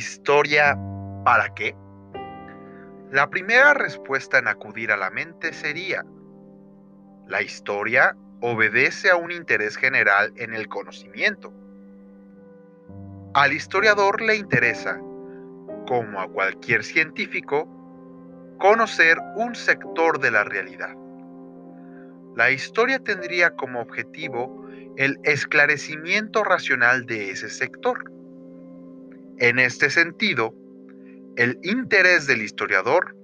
¿Historia para qué? La primera respuesta en acudir a la mente sería, la historia obedece a un interés general en el conocimiento. Al historiador le interesa, como a cualquier científico, conocer un sector de la realidad. La historia tendría como objetivo el esclarecimiento racional de ese sector. En este sentido, el interés del historiador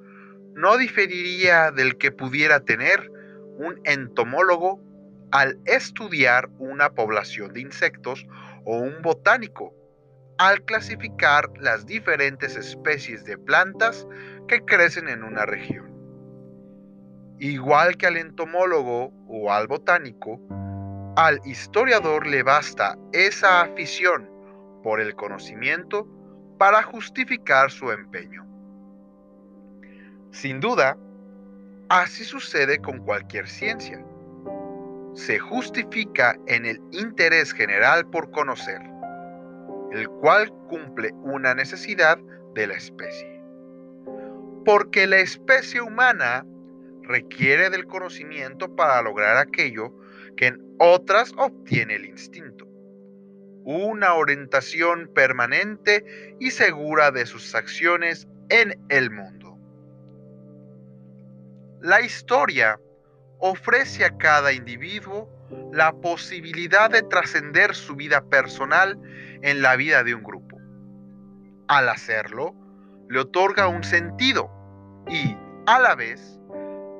no diferiría del que pudiera tener un entomólogo al estudiar una población de insectos o un botánico al clasificar las diferentes especies de plantas que crecen en una región. Igual que al entomólogo o al botánico, al historiador le basta esa afición por el conocimiento para justificar su empeño. Sin duda, así sucede con cualquier ciencia. Se justifica en el interés general por conocer, el cual cumple una necesidad de la especie. Porque la especie humana requiere del conocimiento para lograr aquello que en otras obtiene el instinto una orientación permanente y segura de sus acciones en el mundo. La historia ofrece a cada individuo la posibilidad de trascender su vida personal en la vida de un grupo. Al hacerlo, le otorga un sentido y, a la vez,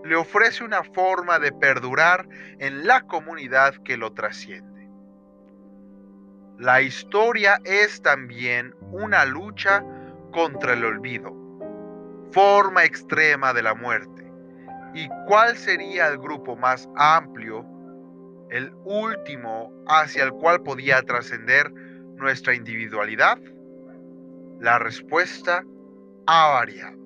le ofrece una forma de perdurar en la comunidad que lo trasciende. La historia es también una lucha contra el olvido, forma extrema de la muerte. ¿Y cuál sería el grupo más amplio, el último hacia el cual podía trascender nuestra individualidad? La respuesta ha variado.